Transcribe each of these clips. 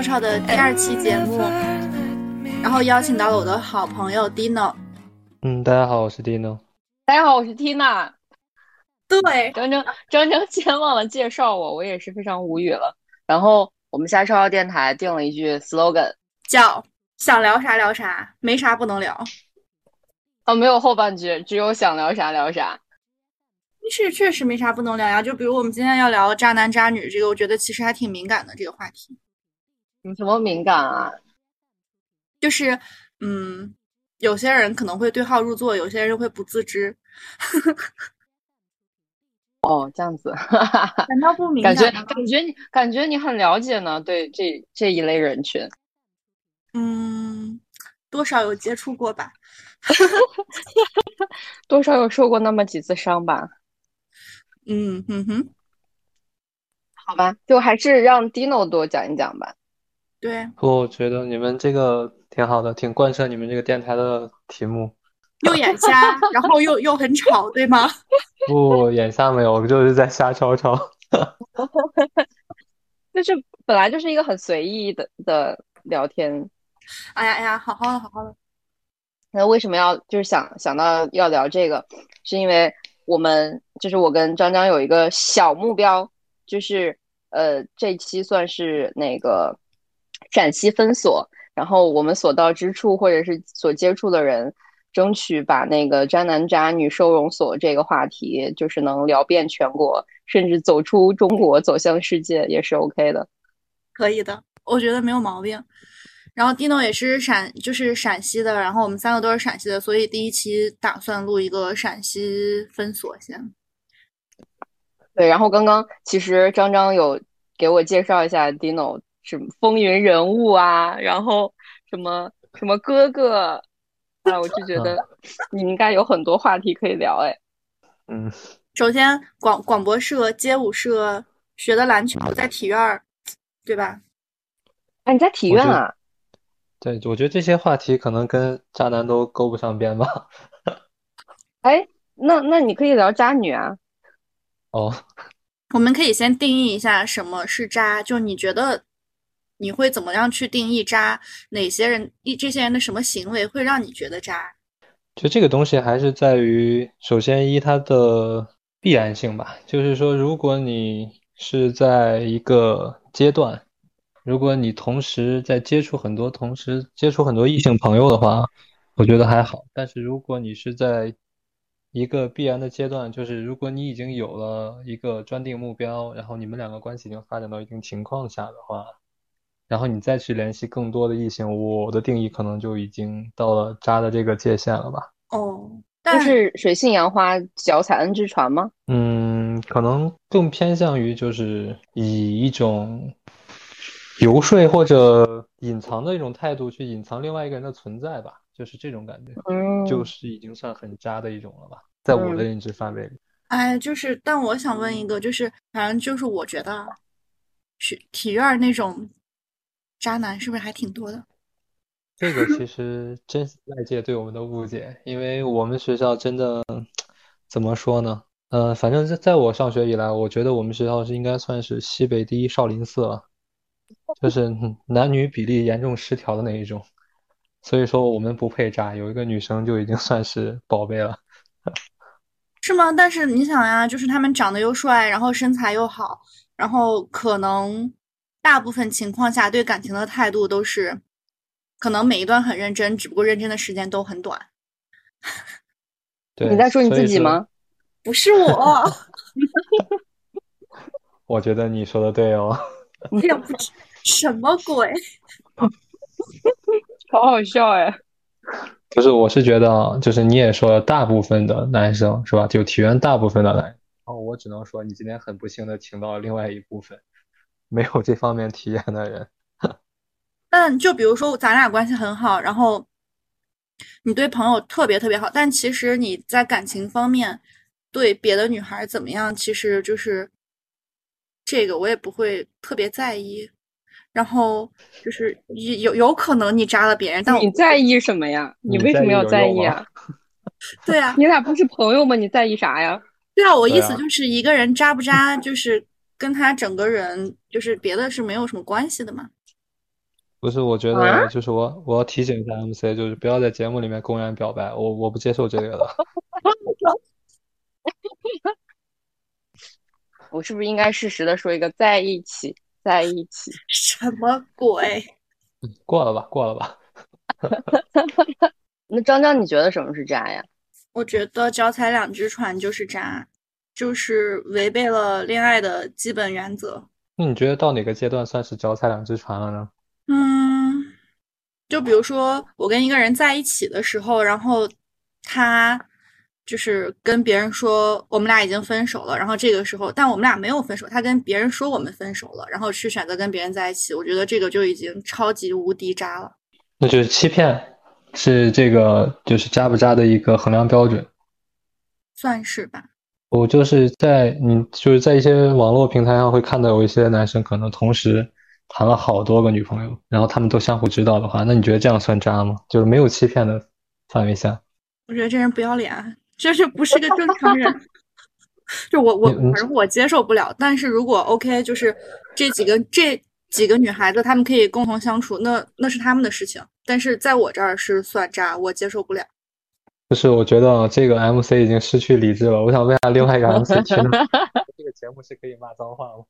超超的第二期节目，然后邀请到了我的好朋友 Dino。嗯，大家好，我是 Dino。大家好，我是 Tina。对，张张张张先忘了介绍我，我也是非常无语了。然后我们下超超电台定了一句 slogan，叫想聊啥聊啥，没啥不能聊。哦，没有后半句，只有想聊啥聊啥。是确实没啥不能聊呀，就比如我们今天要聊渣男渣女这个，我觉得其实还挺敏感的这个话题。有什么敏感啊？就是嗯，有些人可能会对号入座，有些人会不自知。哦，这样子，难道不敏感感？觉感觉你感觉你很了解呢，对这这一类人群。嗯，多少有接触过吧。多少有受过那么几次伤吧？嗯哼哼，好吧，就还是让 Dino 多讲一讲吧。对，我觉得你们这个挺好的，挺贯彻你们这个电台的题目。又眼瞎，然后又又很吵，对吗？不，眼瞎没有，我就是在瞎吵吵。就是本来就是一个很随意的的聊天，哎呀哎呀，好好的好好的。那为什么要就是想想到要聊这个，是因为我们就是我跟张张有一个小目标，就是呃这期算是那个陕西分所，然后我们所到之处或者是所接触的人，争取把那个渣男渣女收容所这个话题，就是能聊遍全国，甚至走出中国走向世界也是 OK 的。可以的，我觉得没有毛病。然后 Dino 也是陕，就是陕西的，然后我们三个都是陕西的，所以第一期打算录一个陕西分所先。对，然后刚刚其实张张有给我介绍一下 Dino 什么风云人物啊，然后什么什么哥哥，啊，我就觉得你应该有很多话题可以聊哎。嗯，首先，广广播社、街舞社学的篮球，在体院儿，对吧？哎，你在体院啊？对，我觉得这些话题可能跟渣男都勾不上边吧。哎，那那你可以聊渣女啊。哦，我们可以先定义一下什么是渣，就你觉得你会怎么样去定义渣？哪些人一这些人的什么行为会让你觉得渣？就这个东西还是在于，首先一它的必然性吧，就是说，如果你是在一个阶段，如果你同时在接触很多，同时接触很多异性朋友的话，我觉得还好。但是如果你是在一个必然的阶段，就是如果你已经有了一个专定目标，然后你们两个关系已经发展到一定情况下的话，然后你再去联系更多的异性，我的定义可能就已经到了渣的这个界限了吧。哦，就但是水性杨花，脚踩 N 只船吗？嗯，可能更偏向于就是以一种游说或者隐藏的一种态度去隐藏另外一个人的存在吧，就是这种感觉，嗯，就是已经算很渣的一种了吧，在我的认知范围里。哎，就是，但我想问一个，就是反正就是我觉得，是体院那种渣男是不是还挺多的？这个其实真是外界对我们的误解，因为我们学校真的怎么说呢？呃，反正在在我上学以来，我觉得我们学校是应该算是西北第一少林寺了，就是嗯 男女比例严重失调的那一种。所以说我们不配渣，有一个女生就已经算是宝贝了。是吗？但是你想呀，就是他们长得又帅，然后身材又好，然后可能大部分情况下对感情的态度都是，可能每一段很认真，只不过认真的时间都很短。对，你在说你自己吗？不是我，我觉得你说的对哦。这也不知什么鬼。好好笑哎。不是，我是觉得啊，就是你也说了，大部分的男生是吧？就体验大部分的男，哦，我只能说你今天很不幸的请到了另外一部分，没有这方面体验的人。但就比如说咱俩关系很好，然后你对朋友特别特别好，但其实你在感情方面对别的女孩怎么样，其实就是这个我也不会特别在意。然后就是有有有可能你扎了别人，但你在意什么呀？你为什么要在意啊？对啊，你俩不是朋友吗？你在意啥呀？对啊，我意思就是一个人渣不渣，就是跟他整个人就是别的是没有什么关系的嘛。不是，我觉啊得就是我我要提醒一下 MC，就是不要在节目里面公然表白，我我不接受这个的。我是不是应该适时的说一个在一起，在一起？什么鬼？过了吧，过了吧。那张张，你觉得什么是渣呀？我觉得脚踩两只船就是渣，就是违背了恋爱的基本原则。那你觉得到哪个阶段算是脚踩两只船了呢？嗯，就比如说我跟一个人在一起的时候，然后他就是跟别人说我们俩已经分手了，然后这个时候，但我们俩没有分手，他跟别人说我们分手了，然后去选择跟别人在一起，我觉得这个就已经超级无敌渣了。那就是欺骗，是这个就是渣不渣的一个衡量标准。算是吧。我就是在你就是在一些网络平台上会看到有一些男生可能同时谈了好多个女朋友，然后他们都相互知道的话，那你觉得这样算渣吗？就是没有欺骗的范围下，我觉得这人不要脸，就是不是个正常人。就我我反正我接受不了，但是如果 OK，就是这几个这几个女孩子，她们可以共同相处，那那是她们的事情。但是在我这儿是算渣，我接受不了。就是我觉得这个 MC 已经失去理智了。我想问下另外一个 MC 这个节目是可以骂脏话吗？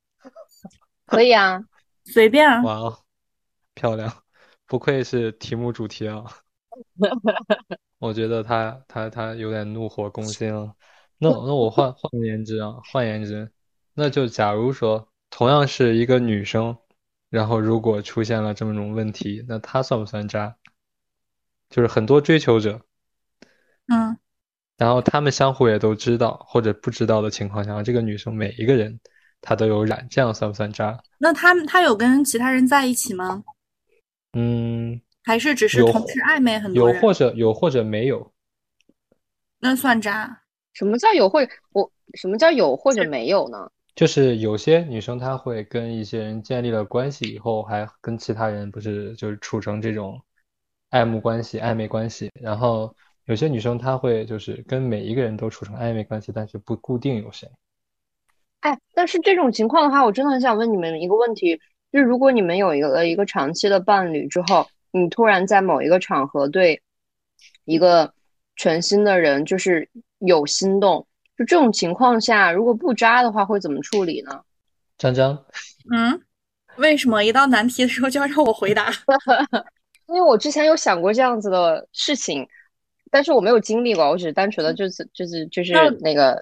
可以啊，随便啊，哇哦，漂亮，不愧是题目主题啊！我觉得他他他有点怒火攻心了。那那我换换言之啊，换言之，那就假如说同样是一个女生，然后如果出现了这么种问题，那她算不算渣？就是很多追求者，嗯，然后他们相互也都知道或者不知道的情况下，这个女生每一个人她都有染，这样算不算渣？那他们他有跟其他人在一起吗？嗯，还是只是有同时暧昧很多人？有或者有或者没有。那算渣？什么叫有或我什么叫有或者没有呢？就是有些女生她会跟一些人建立了关系以后，还跟其他人不是就是处成这种爱慕关系、暧昧关系，然后有些女生她会就是跟每一个人都处成暧昧关系，但是不固定有谁。哎，但是这种情况的话，我真的很想问你们一个问题，就是如果你们有一个一个长期的伴侣之后，你突然在某一个场合对一个全新的人就是有心动，就这种情况下，如果不渣的话，会怎么处理呢？张张，嗯，为什么一到难题的时候就要让我回答？因为我之前有想过这样子的事情，但是我没有经历过，我只是单纯的就是就是就是那那个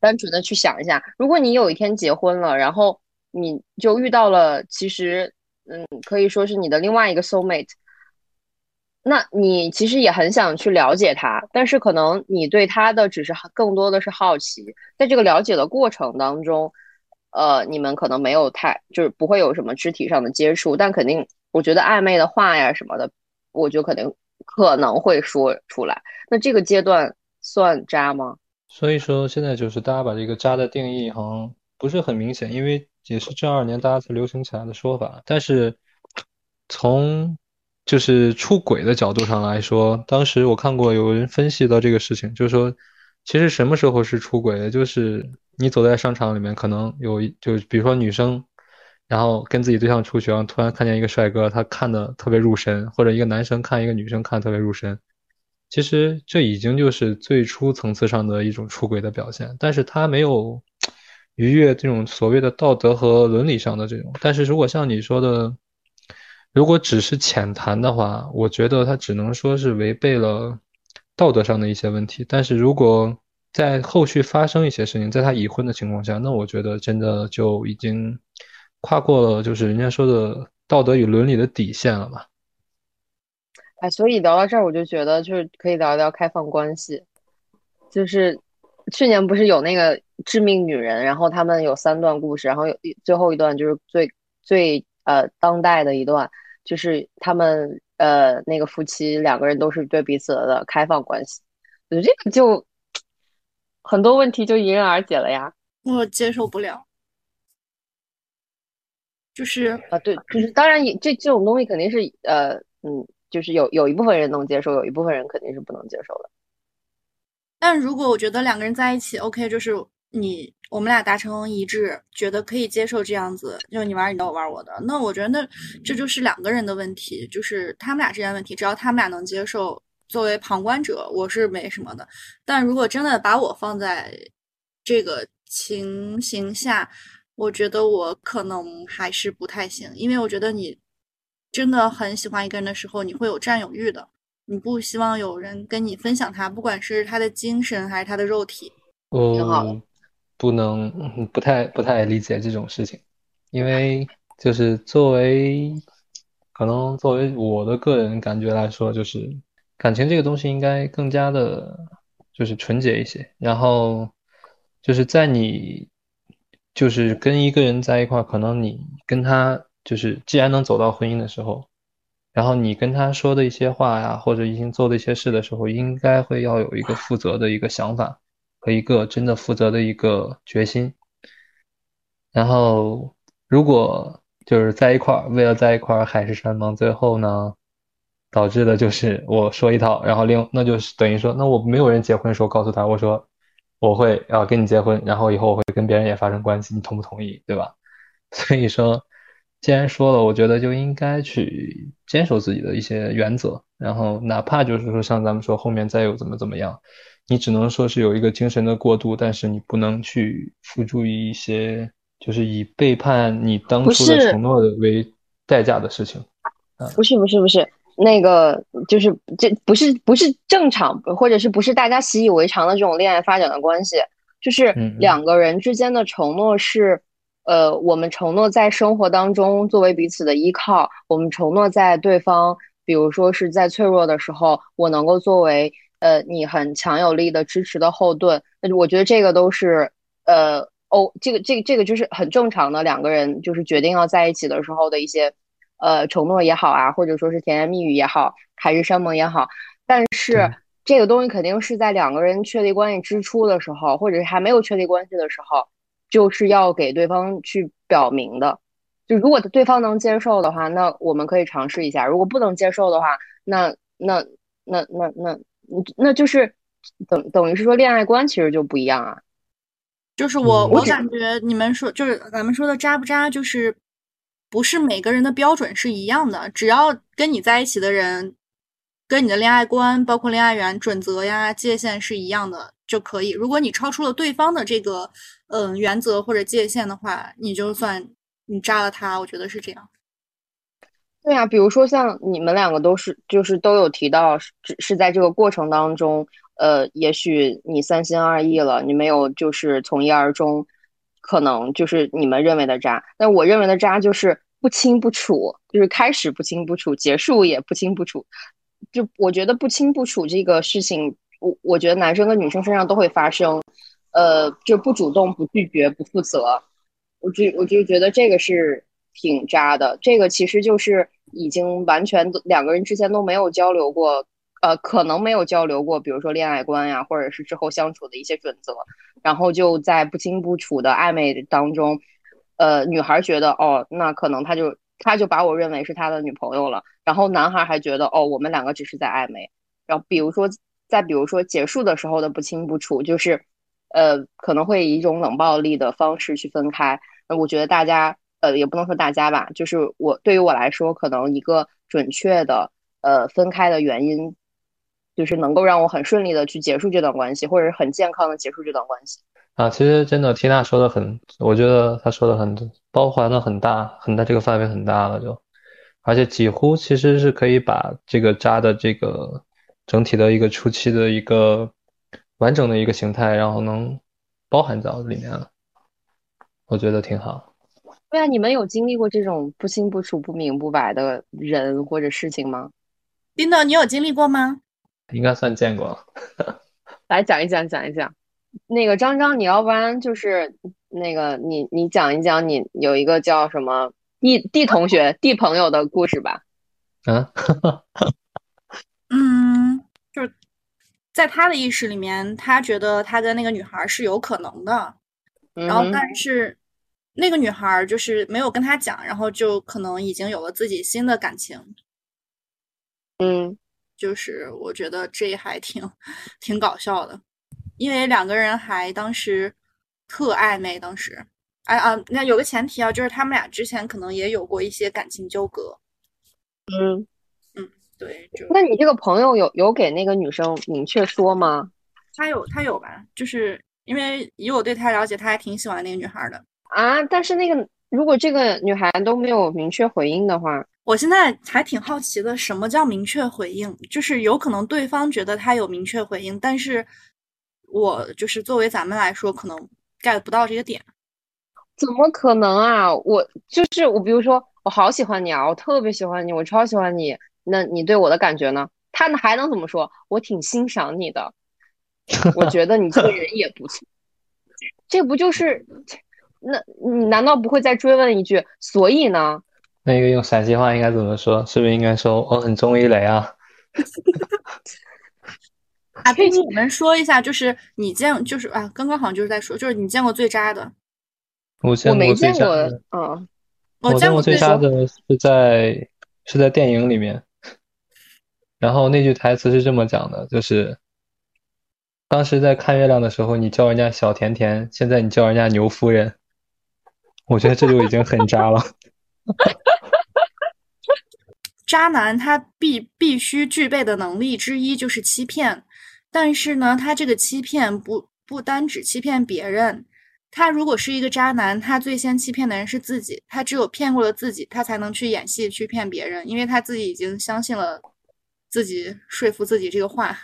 单纯的去想一下，如果你有一天结婚了，然后你就遇到了其实嗯可以说是你的另外一个 soul mate，那你其实也很想去了解他，但是可能你对他的只是更多的是好奇，在这个了解的过程当中，呃，你们可能没有太就是不会有什么肢体上的接触，但肯定我觉得暧昧的话呀什么的，我就肯定可能会说出来。那这个阶段算渣吗？所以说现在就是大家把这个渣的定义好像不是很明显，因为也是这二年大家才流行起来的说法。但是从就是出轨的角度上来说，当时我看过有人分析到这个事情，就是说，其实什么时候是出轨？就是你走在商场里面，可能有就比如说女生，然后跟自己对象出去，然后突然看见一个帅哥，他看的特别入神，或者一个男生看一个女生看得特别入神。其实这已经就是最初层次上的一种出轨的表现，但是他没有逾越这种所谓的道德和伦理上的这种。但是如果像你说的，如果只是浅谈的话，我觉得他只能说是违背了道德上的一些问题。但是如果在后续发生一些事情，在他已婚的情况下，那我觉得真的就已经跨过了就是人家说的道德与伦理的底线了吧。哎，所以聊到这儿，我就觉得就是可以聊一聊开放关系。就是去年不是有那个致命女人，然后他们有三段故事，然后有最后一段就是最最呃当代的一段，就是他们呃那个夫妻两个人都是对彼此的开放关系，我觉得这个就 很多问题就迎刃而解了呀。我接受不了，就是啊，对，就是当然也这这种东西肯定是呃嗯，就是有有一部分人能接受，有一部分人肯定是不能接受的。但如果我觉得两个人在一起，OK，就是你我们俩达成一致，觉得可以接受这样子，就你玩你的，我玩我的，那我觉得那这就是两个人的问题，就是他们俩之间问题，只要他们俩能接受，作为旁观者，我是没什么的。但如果真的把我放在这个情形下，我觉得我可能还是不太行，因为我觉得你真的很喜欢一个人的时候，你会有占有欲的。你不希望有人跟你分享他，不管是他的精神还是他的肉体。挺好的我不能嗯不太不太理解这种事情，因为就是作为可能作为我的个人感觉来说，就是感情这个东西应该更加的，就是纯洁一些。然后就是在你就是跟一个人在一块，可能你跟他就是既然能走到婚姻的时候。然后你跟他说的一些话呀，或者已经做的一些事的时候，应该会要有一个负责的一个想法和一个真的负责的一个决心。然后，如果就是在一块，为了在一块海誓山盟，最后呢，导致的就是我说一套，然后另那就是等于说，那我没有人结婚的时候告诉他，我说我会要跟你结婚，然后以后我会跟别人也发生关系，你同不同意，对吧？所以说。既然说了，我觉得就应该去坚守自己的一些原则，然后哪怕就是说像咱们说后面再有怎么怎么样，你只能说是有一个精神的过渡，但是你不能去付诸于一些就是以背叛你当初的承诺的为代价的事情。不是不是不是，那个就是这不是不是正常，或者是不是大家习以为常的这种恋爱发展的关系，就是两个人之间的承诺是。呃，我们承诺在生活当中作为彼此的依靠，我们承诺在对方，比如说是在脆弱的时候，我能够作为呃你很强有力的支持的后盾。那我觉得这个都是呃哦，这个这个这个就是很正常的两个人就是决定要在一起的时候的一些呃承诺也好啊，或者说是甜言蜜语也好，海誓山盟也好。但是这个东西肯定是在两个人确立关系之初的时候，或者是还没有确立关系的时候。就是要给对方去表明的，就如果对方能接受的话，那我们可以尝试一下；如果不能接受的话，那那那那那，那就是等等于是说恋爱观其实就不一样啊。就是我我感觉你们说就是咱们说的渣不渣，就是不是每个人的标准是一样的，只要跟你在一起的人。跟你的恋爱观，包括恋爱缘准则呀、界限是一样的就可以。如果你超出了对方的这个嗯原则或者界限的话，你就算你扎了他，我觉得是这样。对呀，比如说像你们两个都是，就是都有提到，是是在这个过程当中，呃，也许你三心二意了，你没有就是从一而终，可能就是你们认为的渣。但我认为的渣就是不清不楚，就是开始不清不楚，结束也不清不楚。就我觉得不清不楚这个事情，我我觉得男生跟女生身上都会发生，呃，就不主动、不拒绝、不负责，我就我就觉得这个是挺渣的。这个其实就是已经完全两个人之间都没有交流过，呃，可能没有交流过，比如说恋爱观呀，或者是之后相处的一些准则，然后就在不清不楚的暧昧当中，呃，女孩觉得哦，那可能他就。他就把我认为是他的女朋友了，然后男孩还觉得哦，我们两个只是在暧昧。然后比如说，再比如说结束的时候的不清不楚，就是，呃，可能会以一种冷暴力的方式去分开。那我觉得大家，呃，也不能说大家吧，就是我对于我来说，可能一个准确的，呃，分开的原因，就是能够让我很顺利的去结束这段关系，或者是很健康的结束这段关系。啊，其实真的缇娜说的很，我觉得她说的很包含的很大，很大，这个范围很大了就，而且几乎其实是可以把这个渣的这个整体的一个初期的一个完整的一个形态，然后能包含到里面了，我觉得挺好。对啊，你们有经历过这种不清不楚、不明不白的人或者事情吗？丁豆，你有经历过吗？应该算见过。来讲一讲，讲一讲。那个张张，你要不然就是那个你你讲一讲你有一个叫什么 D D 同学 D 朋友的故事吧。啊，嗯，就是在他的意识里面，他觉得他跟那个女孩是有可能的，然后嗯但是那个女孩就是没有跟他讲，然后就可能已经有了自己新的感情。嗯就是我觉得这还挺挺搞笑的，因为两个人还当时特暧昧，当时哎啊，那有个前提啊，就是他们俩之前可能也有过一些感情纠葛，嗯嗯，对，就那你这个朋友有有给那个女生明确说吗？他有他有吧，就是因为以我对他了解，他还挺喜欢那个女孩的。啊，但是那个如果这个女孩都没有明确回应的话，我现在还挺好奇的，什么叫明确回应？就是有可能对方觉得他有明确回应，但是我就是作为咱们来说，可能 get 不到这个点。怎么可能啊？我就是我，比如说我好喜欢你啊，我特别喜欢你，我超喜欢你，那你对我的感觉呢？他还能怎么说？我挺欣赏你的，我觉得你这个人也不错。这不就是？那你难道不会再追问一句？所以呢？那个用陕西话应该怎么说？是不是应该说我很中意雷啊？啊，对，你们说一下，就是你见，就是啊，刚刚好像就是在说，就是你见过最渣的。我见我没过最见过渣的，，嗯，我见过最最渣的是在是在电影里面，然后那句台词是这么讲的，就是当时在看月亮的时候，你叫人家小甜甜，现在你叫人家牛夫人，我觉得这就已经很渣了。渣男他必必须具备的能力之一就是欺骗，但是呢，他这个欺骗不不单只欺骗别人，他如果是一个渣男，他最先欺骗的人是自己，他只有骗过了自己，他才能去演戏去骗别人，因为他自己已经相信了自己说服自己这个话。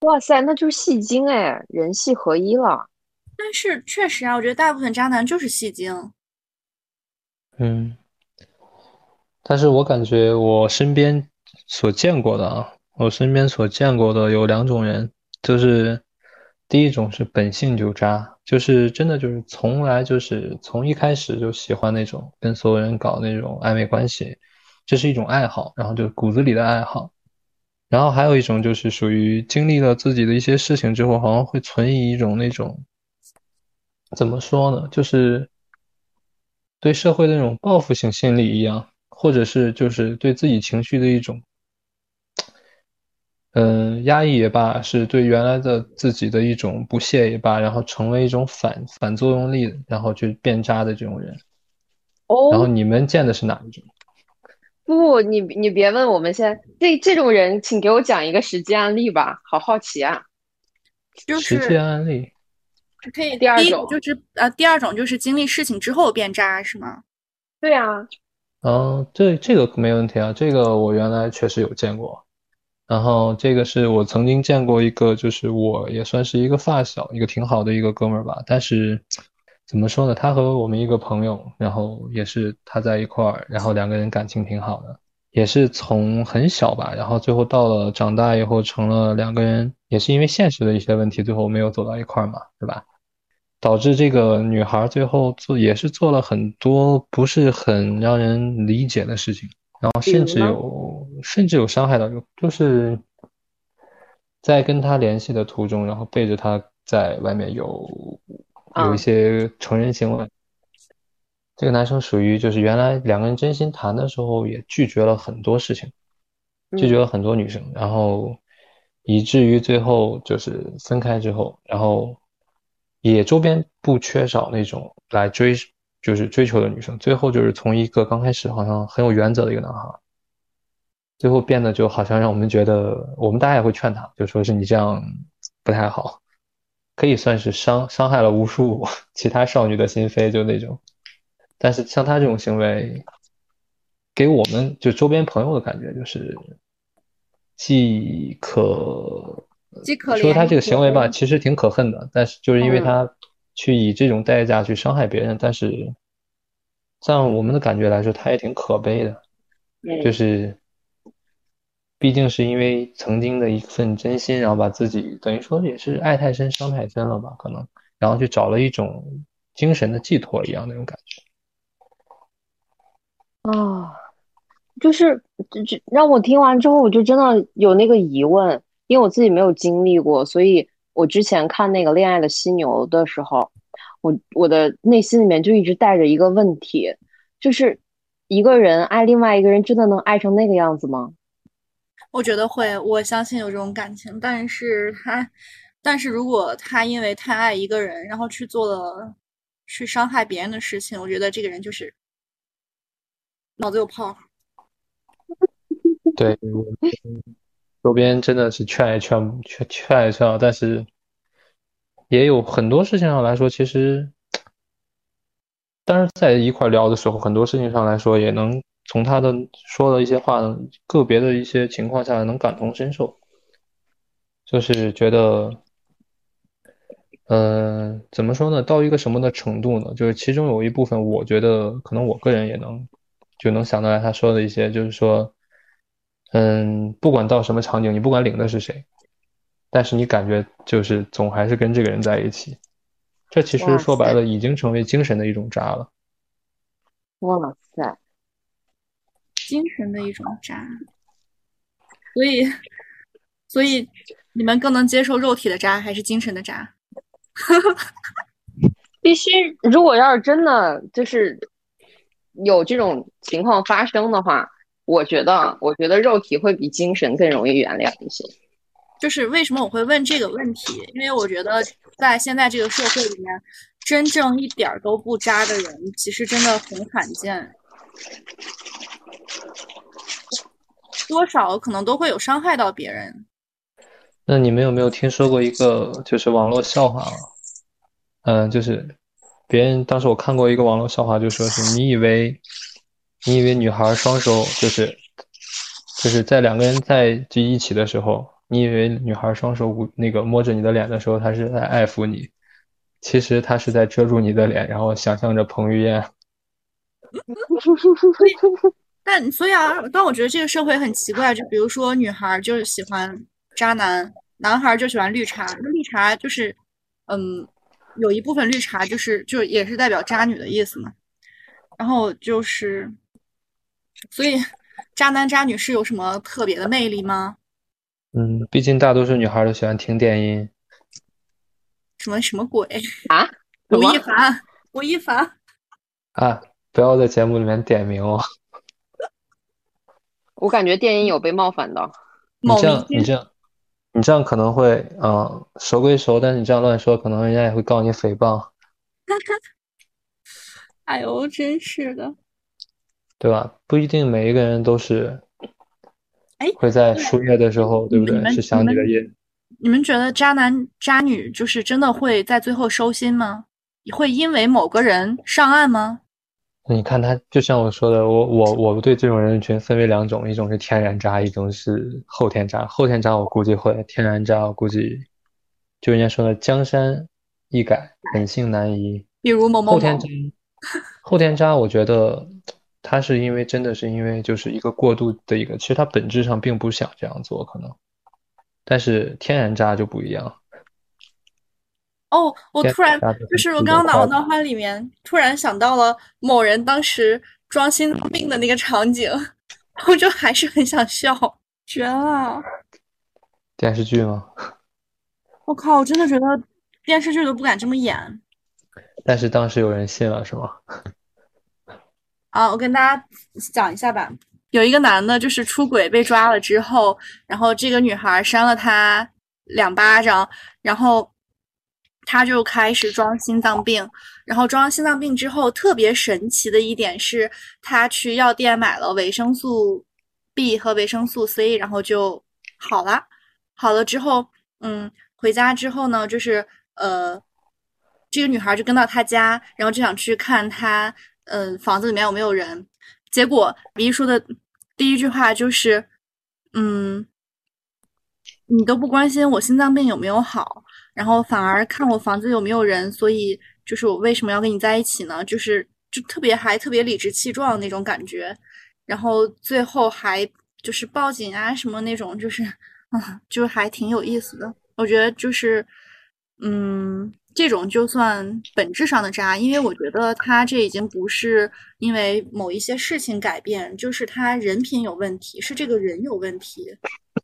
哇塞，那就是戏精哎，人戏合一了。但是确实啊，我觉得大部分渣男就是戏精。嗯，但是我感觉我身边所见过的啊，我身边所见过的有两种人，就是第一种是本性就渣，就是真的就是从来就是从一开始就喜欢那种跟所有人搞那种暧昧关系，这是一种爱好，然后就骨子里的爱好。然后还有一种就是属于经历了自己的一些事情之后，好像会存疑一种那种，怎么说呢，就是对社会的那种报复性心理一样，或者是就是对自己情绪的一种，嗯，压抑也罢，是对原来的自己的一种不屑也罢，然后成为一种反反作用力，然后去变渣的这种人。哦然后哦，你们见的是哪一种？不，你你别问我们现在这这种人，请给我讲一个实际案例吧，好好奇啊。就实际案例。可以，第二种就是呃，第二种就是经历事情之后变渣，是吗？对啊，嗯，这这个没问题啊，这个我原来确实有见过。然后这个是我曾经见过一个，就是我也算是一个发小，一个挺好的一个哥们儿吧。但是怎么说呢，他和我们一个朋友，然后也是他在一块儿，然后两个人感情挺好的，也是从很小吧，然后最后到了长大以后成了两个人，也是因为现实的一些问题，最后没有走到一块儿嘛，对吧？导致这个女孩最后做也是做了很多不是很让人理解的事情，然后甚至有甚至有伤害到，就就是在跟他联系的途中，然后背着他在外面有有一啊些成人行为。这个男生属于就是原来两个人真心谈的时候也拒绝了很多事情，拒绝嗯了很多女生，然后以至于最后就是分开之后，然后也周边不缺少那种来追就是追求的女生，最后就是从一个刚开始好像很有原则的一个男孩，最后变得就好像让我们觉得，我们大家也会劝他，就说是你这样不太好，可以算是伤伤害了无数其他少女的心扉，就那种。但是像他这种行为，给我们就周边朋友的感觉就是，既可既可说他这个行为吧，其实挺可恨的，但是就是因为嗯他去以这种代价去伤害别人，但是像我们的感觉来说，他也挺可悲的，就嗯是毕竟是因为曾经的一份真心，然后把自己等于说也是爱太深伤太深了吧，可能，然后去找了一种精神的寄托一样那种感觉。啊，就是就就让我听完之后，我就真的有那个疑问，因为我自己没有经历过，所以我之前看那个《恋爱的犀牛》的时候，我我的内心里面就一直带着一个问题，就是一个人爱另外一个人，真的能爱成那个样子吗？我觉得会，我相信有这种感情，但是他，但是如果他因为太爱一个人，然后去做了去伤害别人的事情，我觉得这个人就是脑子有泡。对，我周边真的是劝也劝不劝劝也劝但是也有很多事情上来说，其实，但是在一块聊的时候，很多事情上来说也能。从他的说的一些话，个别的一些情况下能感同身受，就是觉得，嗯，怎么说呢？到一个什么的程度呢？就是其中有一部分，我觉得可能我个人也能就能想到来他说的一些，就是说，嗯，不管到什么场景，你不管领的是谁，但是你感觉就是总还是跟这个人在一起，这其实说白了已经成为精神的一种渣了。哇塞！精神的一种渣，所以，所以你们更能接受肉体的渣还是精神的渣？必须，如果要是真的就是有这种情况发生的话，我觉得，我觉得肉体会比精神更容易原谅一些。就是为什么我会问这个问题？因为我觉得在现在这个社会里面，真正一点都不渣的人，其实真的很罕见。多少可能都会有伤害到别人。那你们有没有听说过一个就是网络笑话？嗯，就是别人当时我看过一个网络笑话，就说是你以为你以为女孩双手就是就是在两个人在就一起的时候，你以为女孩双手捂那个摸着你的脸的时候，她是在爱抚你，其实她是在遮住你的脸，然后想象着彭于晏。但所以啊，但我觉得这个社会很奇怪，就比如说女孩就是喜欢渣男，男孩就喜欢绿茶。绿茶就是，嗯，有一部分绿茶就是就也是代表渣女的意思嘛。然后就是，所以渣男渣女是有什么特别的魅力吗？嗯，毕竟大多数女孩都喜欢听电音。什么什么鬼啊？吴亦凡，吴亦凡啊！不要在节目里面点名哦。我感觉电音有被冒犯到。你这样，你这样，你这样可能会，嗯，熟归熟，但是你这样乱说，可能人家也会告你诽谤。哎呦，真是的。对吧？不一定每一个人都是。哎。会在输液的时候，对不对？是想你的夜。你们觉得渣男渣女就是真的会在最后收心吗？会因为某个人上岸吗？你看他，就像我说的，我我我对这种人群分为两种，一种是天然渣，一种是后天渣。后天渣我估计会，天然渣我估计就人家说的江山易改，本性难移。比如某某后天渣，后天渣，我觉得他是因为真的是因为就是一个过度的一个，其实他本质上并不想这样做，可能，但是天然渣就不一样。哦，我突然就是我刚刚脑脑海里面突然想到了某人当时装心脏病的那个场景，我就还是很想笑，绝了！电视剧吗？我靠，我真的觉得电视剧都不敢这么演。但是当时有人信了，是吗？啊，我跟大家讲一下吧。有一个男的，就是出轨被抓了之后，然后这个女孩扇了他两巴掌，然后。他就开始装心脏病，然后装心脏病之后，特别神奇的一点是，他去药店买了维生素 B 和维生素 C，然后就好了。好了之后，嗯，回家之后呢，就是呃，这个女孩就跟到他家，然后就想去看他，嗯，房子里面有没有人。结果黎说的第一句话就是，嗯，你都不关心我心脏病有没有好。然后反而看我房子有没有人，所以就是我为什么要跟你在一起呢？就是就特别还特别理直气壮那种感觉，然后最后还就是报警啊什么那种，就是啊，就还挺有意思的。我觉得就是，嗯，这种就算本质上的渣，因为我觉得他这已经不是因为某一些事情改变，就是他人品有问题，是这个人有问题。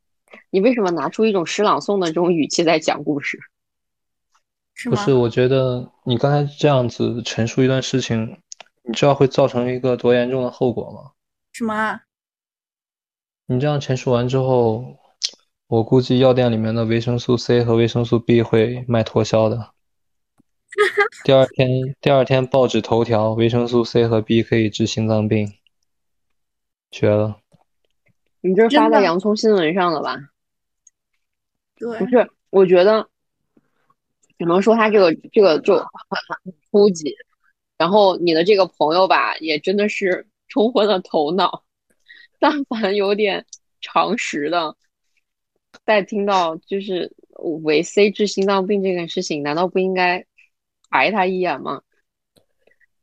你为什么拿出一种诗朗诵的这种语气在讲故事？是吗？不是，我觉得你刚才这样子陈述一段事情，你知道会造成一个多严重的后果吗？什么啊？你这样陈述完之后，我估计药店里面的维生素 C 和维生素 B 会卖脱销的。第二天，第二天报纸头条，维生素 C 和 B 可以治心脏病，绝了！你这是发在洋葱新闻上了吧？对不，是，我觉得只能说他这个这个就很初级，然后你的这个朋友吧，也真的是冲昏了头脑。但凡有点常识的，在听到就是维 C 治心脏病这件事情，难道不应该抬他一眼吗？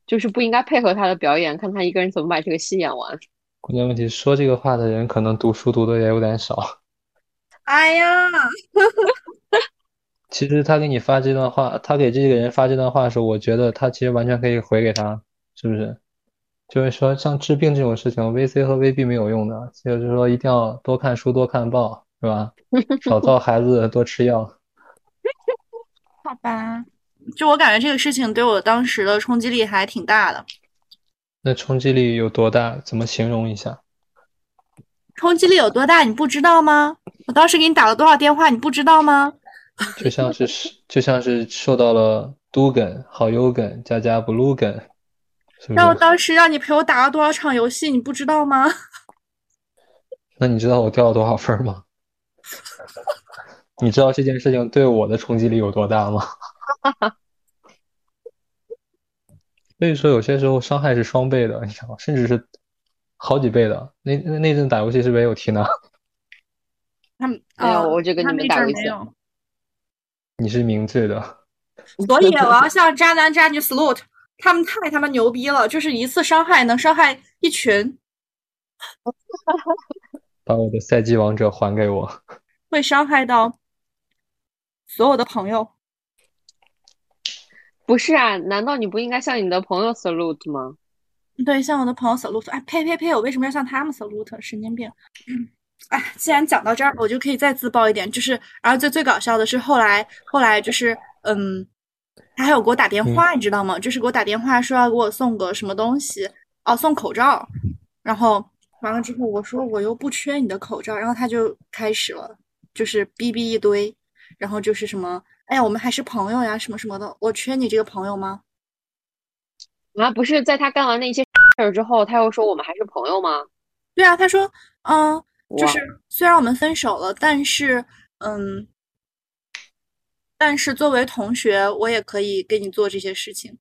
就是不应该配合他的表演，看他一个人怎么把这个戏演完。关键问题，说这个话的人可能读书读的也有点少。哎呀，其实他给你发这段话，他给这个人发这段话的时候，我觉得他其实完全可以回给他，是不是？就是说，像治病这种事情，VC 和 VB 没有用的，就是说一定要多看书、多看报，是吧？少造孩子，多吃药。好吧，就我感觉这个事情对我当时的冲击力还挺大的。那冲击力有多大？怎么形容一下？冲击力有多大，你不知道吗？我当时给你打了多少电话，你不知道吗？就像是就像是受到了都梗、好友梗加加 blue 梗，是不然后？当时让你陪我打了多少场游戏，你不知道吗？那你知道我掉了多少分吗？你知道这件事情对我的冲击力有多大吗？所以说，有些时候伤害是双倍的，你知道吗？甚至是好几倍的。那那那阵打游戏是不是也有提娜？他们没有呃我就跟你们打游戏你是明智的，所以我要向渣男渣女 salute，他们太他妈牛逼了，就是一次伤害能伤害一群，把我的赛季王者还给我。会伤害到所有的朋友。不是啊？难道你不应该向你的朋友 salute 吗？对，向我的朋友 salute，哎，呸呸呸！我为什么要向他们 salute？神经病！嗯，哎，既然讲到这儿，我就可以再自曝一点，就是，然后最最搞笑的是后来，后来就是，嗯，他还有给我打电话，你知道吗？就是给我打电话说要给我送个什么东西，哦，送口罩，然后完了之后，我说我又不缺你的口罩，然后他就开始了，就是逼逼一堆，然后就是什么，哎呀，我们还是朋友呀，什么什么的，我缺你这个朋友吗？啊，不是在他干完那些事儿之后，他又说我们还是朋友吗？对啊，他说，嗯，就是虽然我们分手了，但是，嗯，但是作为同学，我也可以给你做这些事情。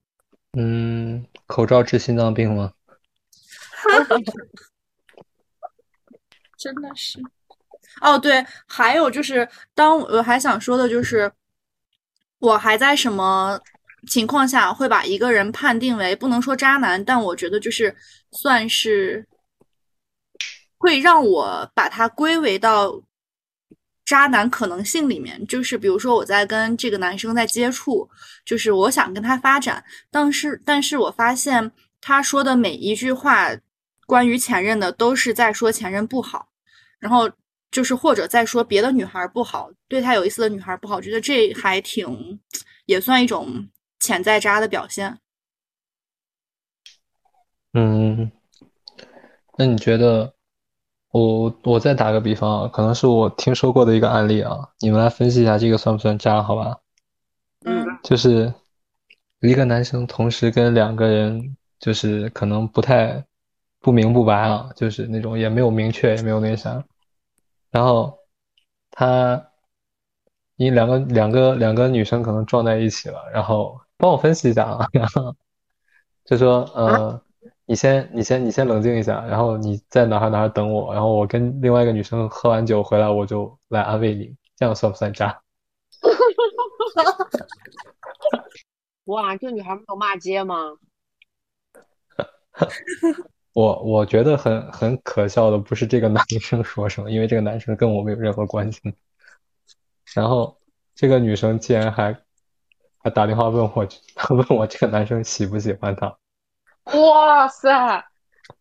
嗯，口罩治心脏病吗？真的是。哦，对，还有就是，当我还想说的就是，我还在什么情况下会把一个人判定为不能说渣男，但我觉得就是算是会让我把他归为到渣男可能性里面。就是比如说我在跟这个男生在接触，就是我想跟他发展，但是但是我发现他说的每一句话关于前任的都是在说前任不好。然后就是或者再说别的女孩不好，对他有意思的女孩不好，我觉得这还挺也算一种潜在渣的表现。嗯，那你觉得，我我再打个比方啊，可能是我听说过的一个案例啊，你们来分析一下这个算不算渣，好吧？嗯就是一个男生同时跟两个人，就是可能不太不明不白啊，就是那种也没有明确，也没有那啥，然后他因两个两个两个女生可能撞在一起了，然后帮我分析一下啊，然 后就说呃，你先你先你先冷静一下，然后你在哪儿哪儿等我，然后我跟另外一个女生喝完酒回来，我就来安慰你，这样算不算渣？哇，这女孩没有骂街吗？我我觉得很很可笑的不是这个男生说什么，因为这个男生跟我没有任何关系。然后这个女生竟然还还打电话问我，问我这个男生喜不喜欢她。哇塞，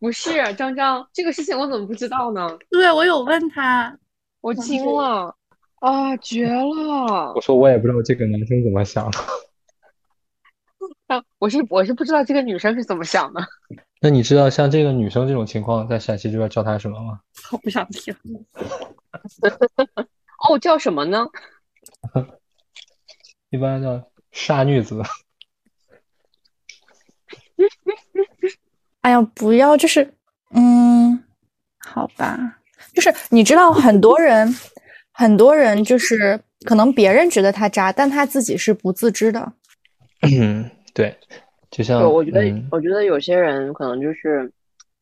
不是张张，这个事情我怎么不知道呢？对我有问他，我惊了啊，绝了我！说我也不知道这个男生怎么想的。啊，我是我是不知道这个女生是怎么想的。那你知道像这个女生这种情况，在陕西这边叫她什么吗？我不想听。哦，叫什么呢？一般叫傻女子。哎呀，不要，就是，嗯，好吧，就是你知道，很多人，很多人就是可能别人觉得他渣，但他自己是不自知的。嗯，对，就像，我觉得嗯我觉得有些人可能就是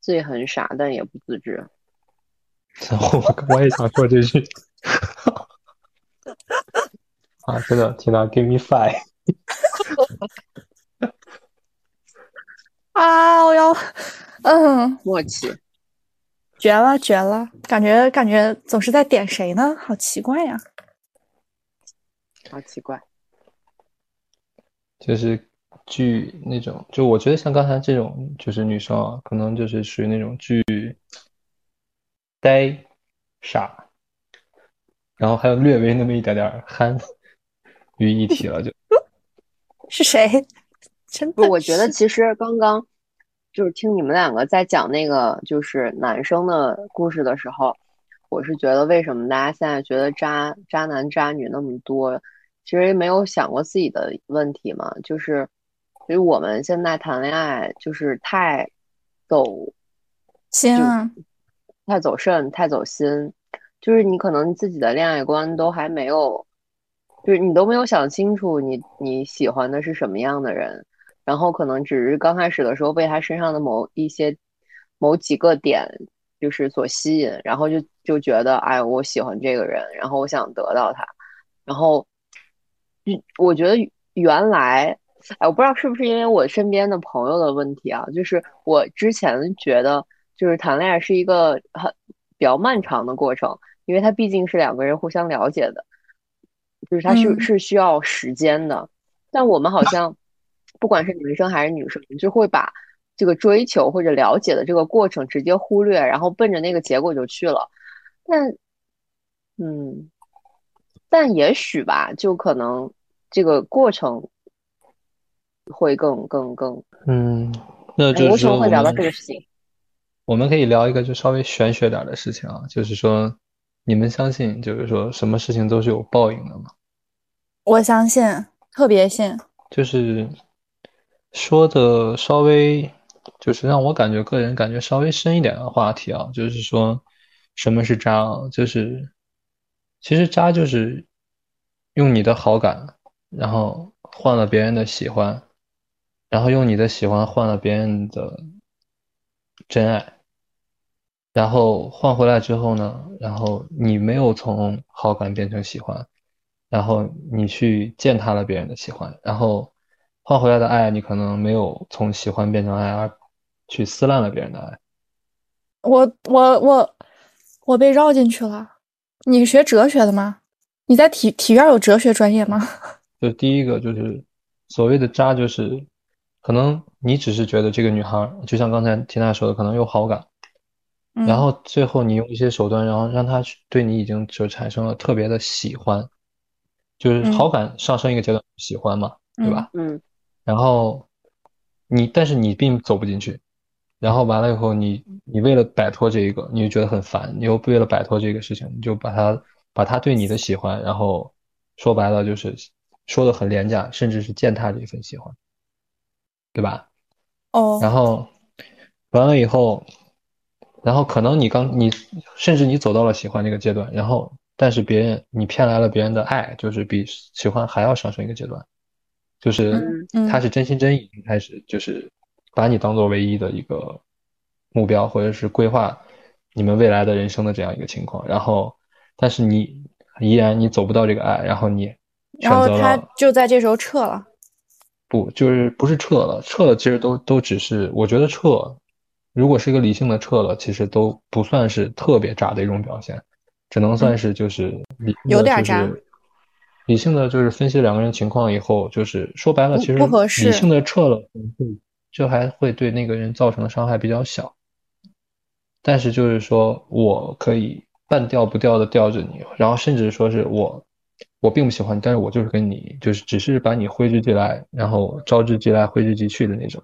自己很傻，但也不自知。我我也想说这句。啊，真的听到 “give me five”，啊，我要，嗯，默契，绝了，绝了，感觉感觉总是在点谁呢？好奇怪呀。好奇怪。就是巨那种，就我觉得像刚才这种，就是女生啊，可能就是属于那种巨呆傻，然后还有略微那么一点点憨于一体了，就。是谁？真不，的我觉得其实刚刚就是听你们两个在讲那个就是男生的故事的时候，我是觉得为什么大家现在觉得渣渣男渣女那么多，其实没有想过自己的问题嘛，就是所以我们现在谈恋爱就是太走心啊，太走肾，太走心，就是你可能自己的恋爱观都还没有，就是你都没有想清楚你你喜欢的是什么样的人，然后可能只是刚开始的时候被他身上的某一些某几个点就是所吸引，然后就就觉得哎，我喜欢这个人，然后我想得到他，然后，嗯，我觉得原来。哎，我不知道是不是因为我身边的朋友的问题啊，就是我之前觉得，就是谈恋爱是一个很比较漫长的过程，因为它毕竟是两个人互相了解的，就是它是嗯是需要时间的。但我们好像，不管是男生还是女生，就会把这个追求或者了解的这个过程直接忽略，然后奔着那个结果就去了。但，嗯，但也许吧，就可能这个过程会更更更，嗯，那哎，就是为什么会聊到说我们这个事情？我们可以聊一个就稍微玄学点的事情啊，就是说，你们相信就是说什么事情都是有报应的吗？我相信，特别信。就是说的稍微，就是让我感觉个人感觉稍微深一点的话题啊，就是说什么是渣啊？就是其实渣就是用你的好感，然后换了别人的喜欢，然后用你的喜欢换了别人的真爱，然后换回来之后呢，然后你没有从好感变成喜欢。然后你去践踏了别人的喜欢，然后换回来的爱，你可能没有从喜欢变成爱，而去撕烂了别人的爱。我我我我被绕进去了。你是学哲学的吗？你在体体院有哲学专业吗？就第一个就是所谓的渣，就是可能你只是觉得这个女孩，就像刚才缇娜说的，可能有好感，然嗯后最后你用一些手段，然后让她对你已经就产生了特别的喜欢，就是嗯。好感上升一个阶段，喜欢嘛，对吧？嗯。然后你，但是你并走不进去，然后完了以后你，你为了摆脱这一个，你就觉得很烦，你又为了摆脱这个事情，你就把他把他对你的喜欢，然后说白了就是说的很廉价，甚至是践踏这一份喜欢，对吧？哦，然后完了以后，然后可能你刚你甚至你走到了喜欢这个阶段，然后但是别人你骗来了别人的爱，就是比喜欢还要上升一个阶段，就是嗯他是真心真意开始就是把你当做唯一的一个目标，或者是规划你们未来的人生的这样一个情况，然后但是你依然你走不到这个爱，然后你然后他。就在这时候撤了。不，就是不是撤了，撤了其实都都只是，我觉得撤如果是一个理性的撤了，其实都不算是特别渣的一种表现，只能算是就是理有点渣理性的就是分析两个人情况以后，就是说白了，其实不合适理性的撤了，会就还会对那个人造成的伤害比较小。但是就是说我可以半吊不吊的吊着你，然后甚至说是我我并不喜欢，但是我就是跟你就是只是把你挥之即来，然后招之即来，挥之即去的那种。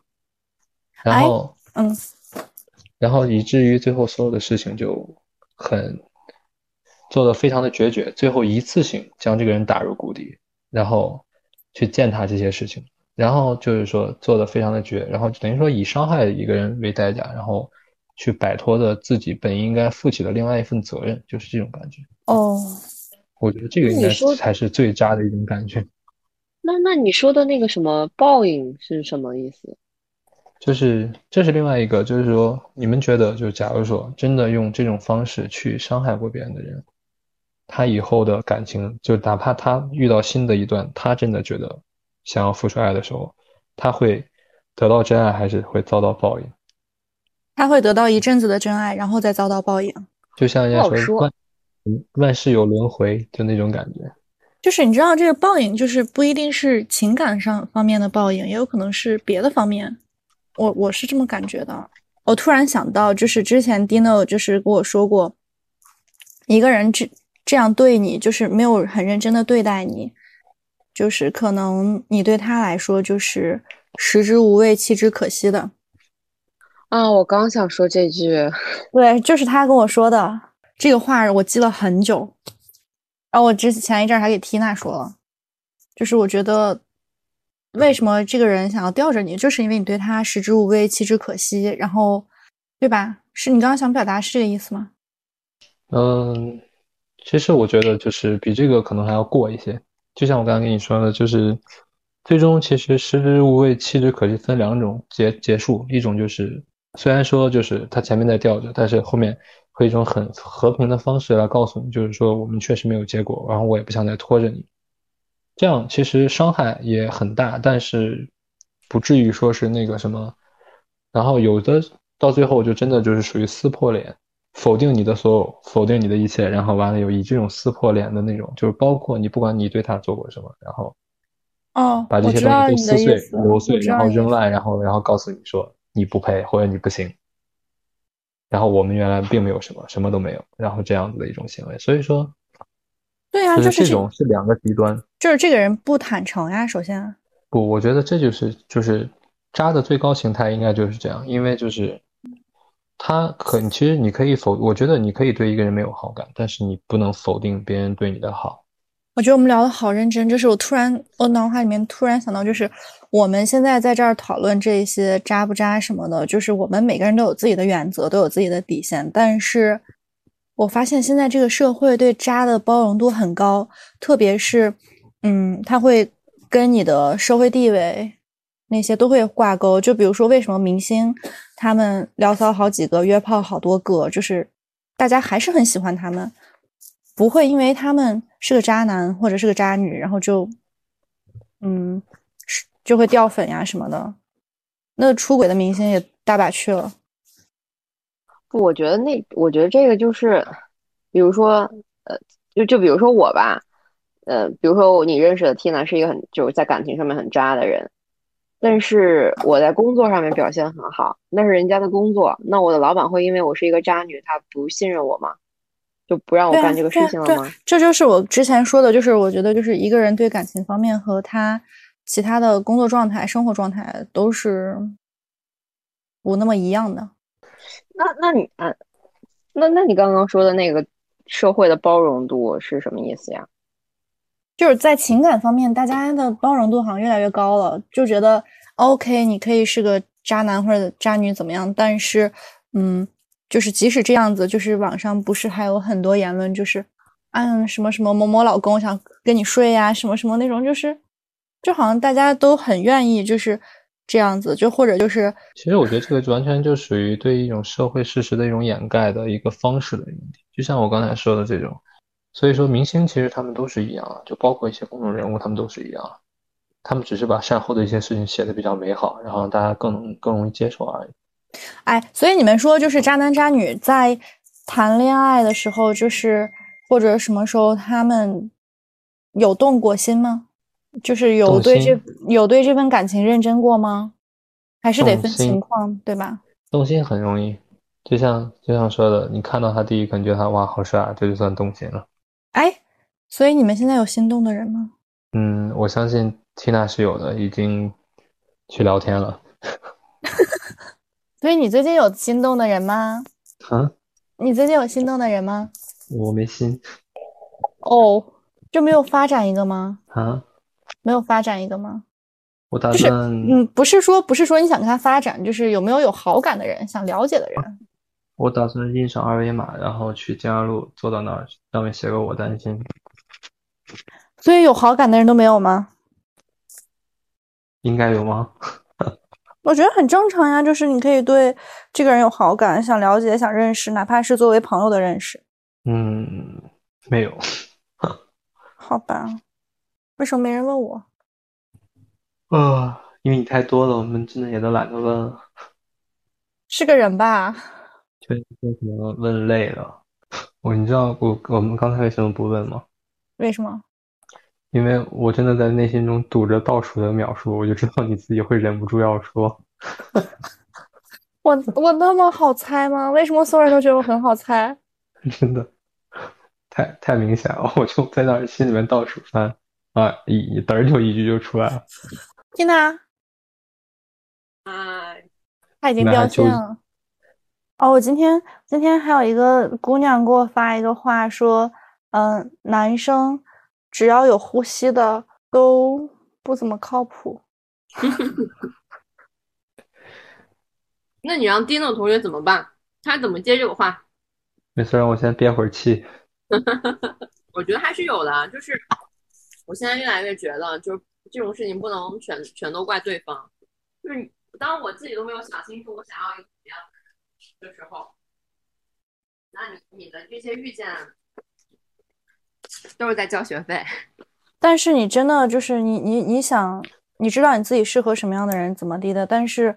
然哎后嗯，然后以至于最后所有的事情就很做的非常的决绝，最后一次性将这个人打入谷底，然后去践踏这些事情，然后就是说做的非常的绝，然后等于说以伤害一个人为代价，然后去摆脱的自己本应该负起的另外一份责任，就是这种感觉。哦，我觉得这个应该才是最渣的一种感觉。那那你说的那个什么报应是什么意思？就是这是另外一个，就是说，你们觉得，就假如说真的用这种方式去伤害过别人的人，他以后的感情，就哪怕他遇到新的一段，他真的觉得想要付出爱的时候，他会得到真爱，还是会遭到报应？他会得到一阵子的真爱，然后再遭到报应。就像人家说万嗯万事有轮回，就那种感觉。就是你知道，这个报应就是不一定是情感上方面的报应，也有可能是别的方面。我我是这么感觉的。我突然想到，就是之前 Dino 就是跟我说过，一个人这这样对你，就是没有很认真的对待你，就是可能你对他来说就是食之无味，弃之可惜的。啊，我刚想说这句，对，就是他跟我说的这个话，我记了很久。然后我之前一阵还给缇娜说了，就是我觉得为什么这个人想要吊着你，就是因为你对他食之无味，弃之可惜，然后，对吧？是你刚刚想表达是这个意思吗？嗯，其实我觉得就是比这个可能还要过一些。就像我刚刚跟你说的，就是最终其实食之无味，弃之可惜分两种结结束，一种就是虽然说就是他前面在吊着，但是后面会一种很和平的方式来告诉你，就是说我们确实没有结果，然后我也不想再拖着你。这样其实伤害也很大，但是不至于说是那个什么。然后有的到最后就真的就是属于撕破脸，否定你的所有，否定你的一切，然后完了有以这种撕破脸的那种，就是包括你不管你对他做过什么，然后哦，把这些东西都撕碎、揉碎，然后扔烂，然后然后告诉你说你不配或者你不行。然后我们原来并没有什么，什么都没有，然后这样子的一种行为，所以说对啊，就就是这这种是两个极端。就是这个人不坦诚呀，首先，不，我觉得这就是就是渣的最高形态，应该就是这样，因为就是他可其实你可以否，我觉得你可以对一个人没有好感，但是你不能否定别人对你的好。我觉得我们聊的好认真，就是我突然，我脑海里面突然想到，就是我们现在在这儿讨论这些渣不渣什么的，就是我们每个人都有自己的原则，都有自己的底线。但是我发现现在这个社会对渣的包容度很高，特别是，嗯，它会跟你的社会地位那些都会挂钩。就比如说，为什么明星他们聊骚好几个，约炮好多个，就是大家还是很喜欢他们。不会因为他们是个渣男或者是个渣女，然后就，嗯，是就会掉粉呀什么的。那出轨的明星也大把去了。不，我觉得那，我觉得这个就是，比如说，呃，就就比如说我吧，呃，比如说你认识的 Tina 是一个很就是在感情上面很渣的人，但是我在工作上面表现很好，那是人家的工作，那我的老板会因为我是一个渣女，他不信任我吗？就不让我干这个事情了吗？这就是我之前说的，就是我觉得就是一个人对感情方面和他其他的工作状态、生活状态都是不那么一样的。那那你啊，那那你刚刚说的那个社会的包容度是什么意思呀？就是在情感方面，大家的包容度好像越来越高了，就觉得 OK，你可以是个渣男或者渣女怎么样，但是，嗯，就是即使这样子，就是网上不是还有很多言论，就是，嗯，什么什么某某老公想跟你睡呀，什么什么那种，就是，就好像大家都很愿意就是这样子，就或者就是其实我觉得这个完全就属于对一种社会事实的一种掩盖的一个方式的问题，就像我刚才说的这种。所以说，明星其实他们都是一样的，就包括一些公众人物，他们都是一样的，他们只是把善后的一些事情写的比较美好，然后大家更更容易接受而已。哎，所以你们说就是渣男渣女在谈恋爱的时候，就是或者什么时候他们有动过心吗？就是有对这有对这份感情认真过吗？还是得分情况，对吧？动心很容易，就像就像说的，你看到他第一感觉他哇好帅啊，这就算动心了。哎，所以你们现在有心动的人吗？嗯，我相信缇娜是有的，已经去聊天了。所以你最近有心动的人吗？啊，你最近有心动的人吗？我没心哦，就没有发展一个吗？啊，没有发展一个吗？我打就是算嗯，不是说不是说你想跟他发展，就是有没有有好感的人，想了解的人。我打算印上二维码，然后去江阳路坐到那儿，上面写个我担心，所以有好感的人都没有吗？应该有吗？我觉得很正常呀，就是你可以对这个人有好感，想了解、想认识，哪怕是作为朋友的认识。嗯，没有。好吧，为什么没人问我？啊，因为你太多了，我们真的也都懒得问了，是个人吧？就就可能问累了。我你知道我我们刚才为什么不问吗？为什么？因为我真的在内心中堵着倒数的秒数，我就知道你自己会忍不住要说。我我那么好猜吗？为什么所有人都觉得我很好猜？真的太太明显了，我就在那儿心里面倒数三啊一，嘚儿就一句就出来了。缇娜，啊，他已经掉线了。哦，我今天今天还有一个姑娘给我发一个话说，嗯、男生只要有呼吸的都不怎么靠谱。那你让 Dino 同学怎么办？他怎么接这个话？没事，让我先憋会儿气。我觉得还是有的，就是我现在越来越觉得，就是这种事情不能全全都怪对方。就是当我自己都没有想清楚我想要一个怎么样的的时候，那你你的这些遇见都是在交学费。但是你真的就是你你你想，你知道你自己适合什么样的人，怎么地的，但是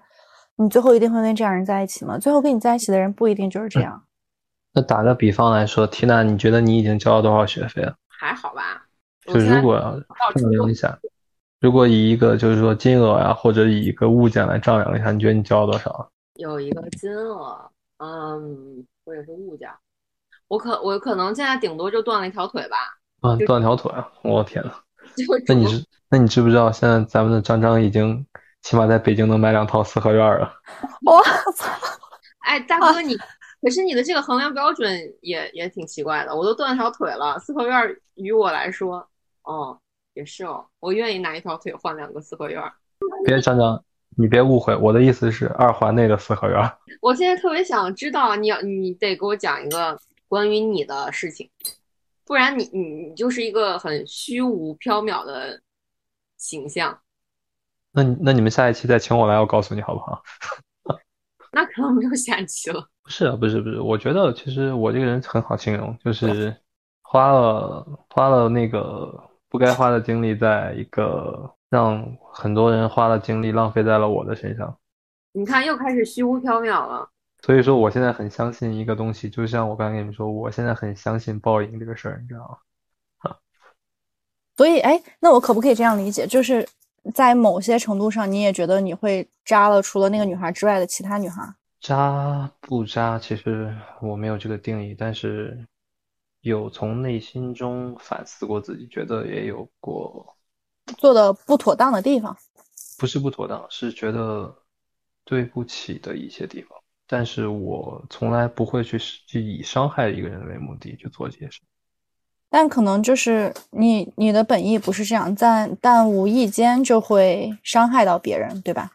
你最后一定会跟这样人在一起吗？最后跟你在一起的人不一定就是这样。那打个比方来说，缇娜，你觉得你已经交了多少学费了？还好吧？就如果丈量一下，如果以一个就是说金额呀、或者以一个物件来丈量一下，你觉得你交了多少？有一个金额，嗯，或者是物件儿，我可我可能现在顶多就断了一条腿吧，啊，就断条腿啊！我天呐，就那你只知那你知不知道现在咱们的张张已经起码在北京能买两套四合院了？我操！哎，大哥你，可是你的这个衡量标准也也挺奇怪的，我都断了条腿了，四合院儿于我来说，哦，也是哦，我愿意拿一条腿换两个四合院儿。别张张，你别误会，我的意思是二环内的四合院。我现在特别想知道，你要你得给我讲一个关于你的事情，不然你你你就是一个很虚无缥缈的形象，那你那你们下一期再请我来，我告诉你好不好？那可能没有下期了。不是啊，不是不是，我觉得其实我这个人很好形容，就是花了花了那个不该花的精力，在一个让很多人花了精力浪费在了我的身上。你看，又开始虚无缥缈了。所以说，我现在很相信一个东西，就像我刚才跟你们说，我现在很相信报应这个事儿，你知道吗？所以，哎，那我可不可以这样理解，就是在某些程度上，你也觉得你会渣了除了那个女孩之外的其他女孩？渣不渣，其实我没有这个定义，但是有从内心中反思过自己，觉得也有过 做的不妥当的地方。不是不妥当，是觉得对不起的一些地方，但是我从来不会去去以伤害一个人为目的去做这些事。但可能就是你你的本意不是这样，但但无意间就会伤害到别人，对吧？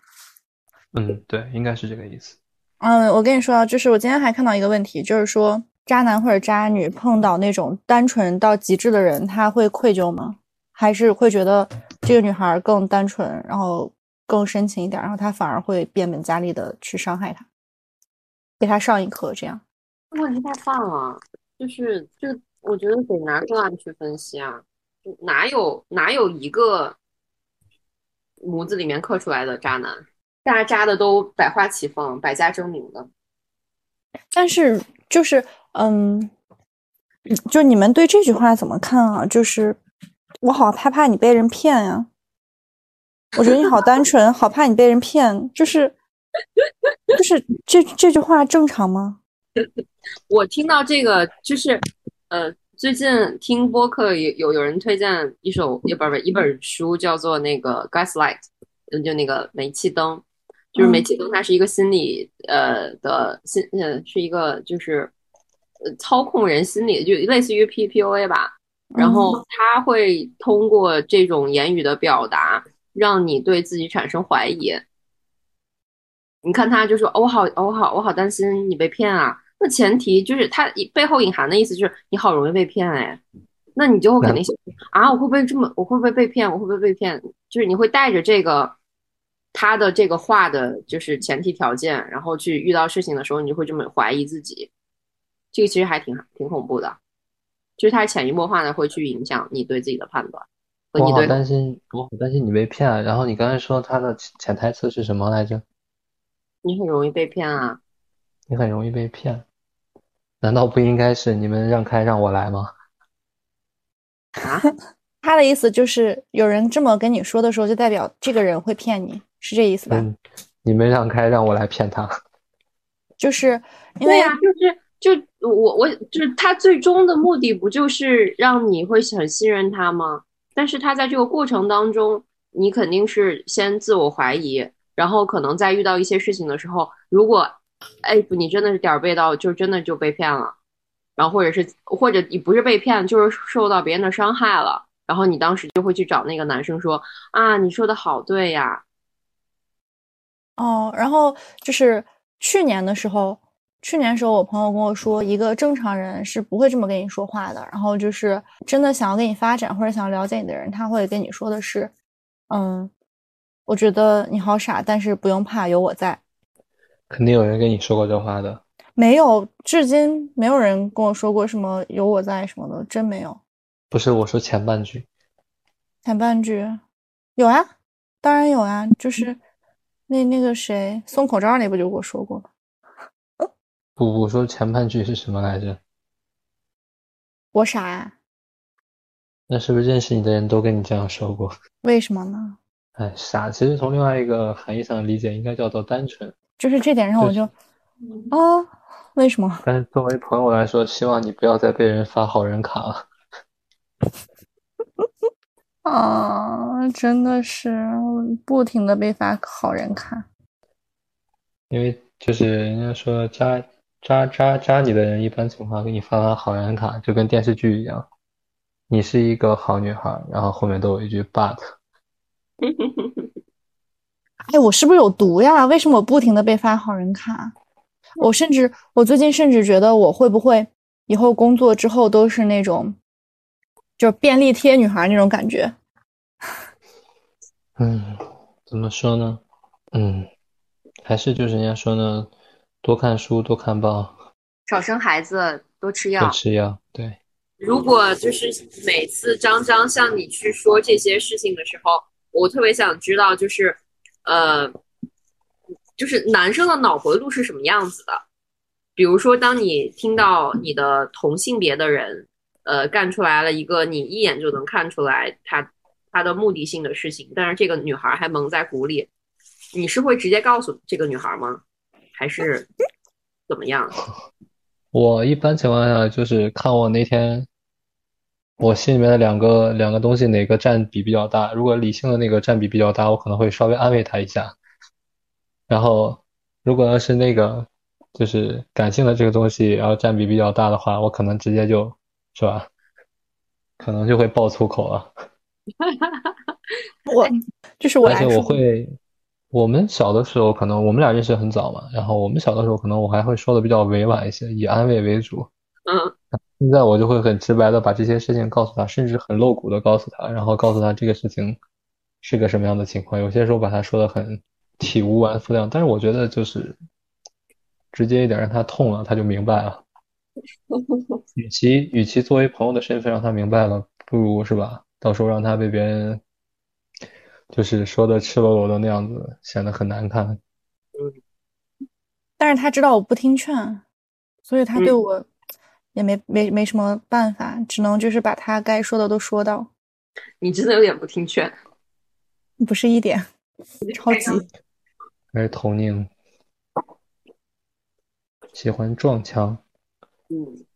嗯，对，应该是这个意思。嗯，我跟你说啊，就是我今天还看到一个问题，就是说渣男或者渣女碰到那种单纯到极致的人，他会愧疚吗？还是会觉得这个女孩更单纯，然后更深情一点，然后他反而会变本加厉的去伤害她，给他上一课，这样。问题太泛了，就是就，我觉得得拿个案去分析啊，就哪有哪有一个模子里面刻出来的渣男？大家渣的都百花齐放，百家争鸣的。但是就是嗯，就你们对这句话怎么看啊？就是我好害怕你被人骗呀。我觉得你好单纯，好怕你被人骗，就是就是这这句话正常吗？我听到这个就是呃，最近听播客有有有人推荐一首也不是一本书，叫做那个《Gaslight》，嗯，就那个煤气灯，就是煤气灯，它是一个心理呃的心呃是一个就是呃操控人心理，就类似于 P P O A 吧。然后他会通过这种言语的表达。让你对自己产生怀疑，你看他就说：“我好，我好，我好担心你被骗啊。”那前提就是他背后隐含的意思就是你好容易被骗哎，那你就会肯定想啊，我会不会这么，我会不会被骗？我会不会被骗？就是你会带着这个他的这个话的，就是前提条件，然后去遇到事情的时候，你就会这么怀疑自己。这个其实还挺挺恐怖的，就是他潜移默化的会去影响你对自己的判断。我好担心，我好担心你被骗啊！然后你刚才说他的潜台词是什么来着？你很容易被骗啊！你很容易被骗，难道不应该是你们让开让我来吗？啊？他的意思就是有人这么跟你说的时候，就代表这个人会骗你，是这意思吧？嗯，你们让开让我来骗他，就是因为啊，就是就我我就是他最终的目的不就是让你会很信任他吗？但是他在这个过程当中，你肯定是先自我怀疑，然后可能在遇到一些事情的时候，如果，哎，你真的是点儿背到，就真的就被骗了，然后或者是或者你不是被骗，就是受到别人的伤害了，然后你当时就会去找那个男生说啊，你说的好对呀，哦，然后就是去年的时候。去年时候，我朋友跟我说，一个正常人是不会这么跟你说话的。然后就是真的想要跟你发展或者想要了解你的人，他会跟你说的是：“嗯，我觉得你好傻，但是不用怕，有我在。”肯定有人跟你说过这话的。没有，至今没有人跟我说过什么“有我在”什么的，真没有。不是我说前半句。前半句有啊，当然有啊，就是那那个谁送口罩那不就给我说过吗？不，我说前半句是什么来着？我傻呀？那是不是认识你的人都跟你这样说过？为什么呢？哎，傻，其实从另外一个含义上理解，应该叫做单纯。就是这点让，我就啊，为什么？但是作为朋友来说，希望你不要再被人发好人卡了。啊，真的是不停的被发好人卡，因为就是人家说加。扎扎扎你的人，一般情况给你发发好人卡，就跟电视剧一样。你是一个好女孩，然后后面都有一句 but。哎，我是不是有毒呀？为什么我不停的被发好人卡？我甚至，我最近甚至觉得我会不会以后工作之后都是那种，就便利贴女孩那种感觉。嗯，怎么说呢？嗯，还是就是人家说呢。多看书，多看报，少生孩子，多吃药。多吃药，对。如果就是每次张张向你去说这些事情的时候，我特别想知道，就是，呃，就是男生的脑回路是什么样子的？比如说，当你听到你的同性别的人，呃，干出来了一个你一眼就能看出来他他的目的性的事情，但是这个女孩还蒙在鼓里，你是会直接告诉这个女孩吗？还是怎么样？我一般情况下就是看我那天我心里面的两个两个东西哪个占比比较大。如果理性的那个占比比较大，我可能会稍微安慰他一下。然后如果要是那个就是感性的这个东西，然后占比比较大的话，我可能直接就是吧，可能就会爆粗口了。我就是我，而且我会。我们小的时候，可能我们俩认识很早嘛，然后我们小的时候，可能我还会说的比较委婉一些，以安慰为主。嗯。现在我就会很直白的把这些事情告诉他，甚至很露骨的告诉他，然后告诉他这个事情是个什么样的情况。有些时候把他说的很体无完肤那样，但是我觉得就是直接一点，让他痛了，他就明白了。与其与其作为朋友的身份让他明白了，不如是吧？到时候让他被别人。就是说的赤裸裸的那样子，显得很难看。但是他知道我不听劝，所以他对嗯我也没没没什么办法，只能就是把他该说的都说到，你真的有点不听劝。不是一点，超级。还是童宁喜欢撞墙。嗯，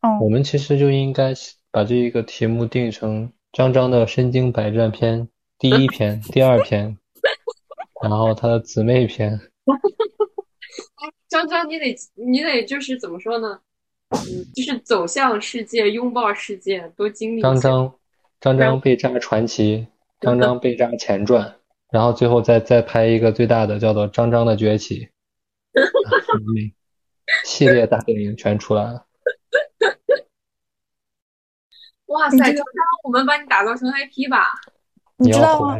哦我，们其实就应该把这一个题目定成张张的身经百战篇第一篇、第二篇，然后他的姊妹篇。张张，你得你得就是怎么说呢？嗯，就是走向世界，拥抱世界，都经历。张张张张被炸传奇，张张被炸前传，然后最后再再拍一个最大的，叫做《张张的崛起》，啊系列大电影全出来了。哇塞，张张，我们把你打造成 IP 吧。你知道吗？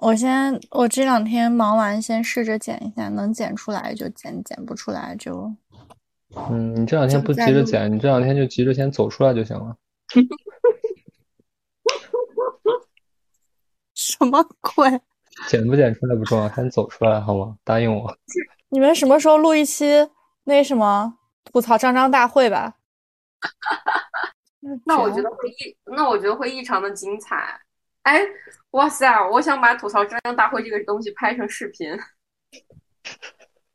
我先，我这两天忙完，先试着剪一下，能剪出来就剪，剪不出来就嗯，你这两天不急着剪，你这两天就急着先走出来就行了。什么鬼？剪不剪出来不重要，先走出来好吗？答应我。你们什么时候录一期那什么吐槽张张大会吧？那我觉得会异，那我觉得会异常的精彩。哎，哇塞，我想把吐槽张张大会这个东西拍成视频。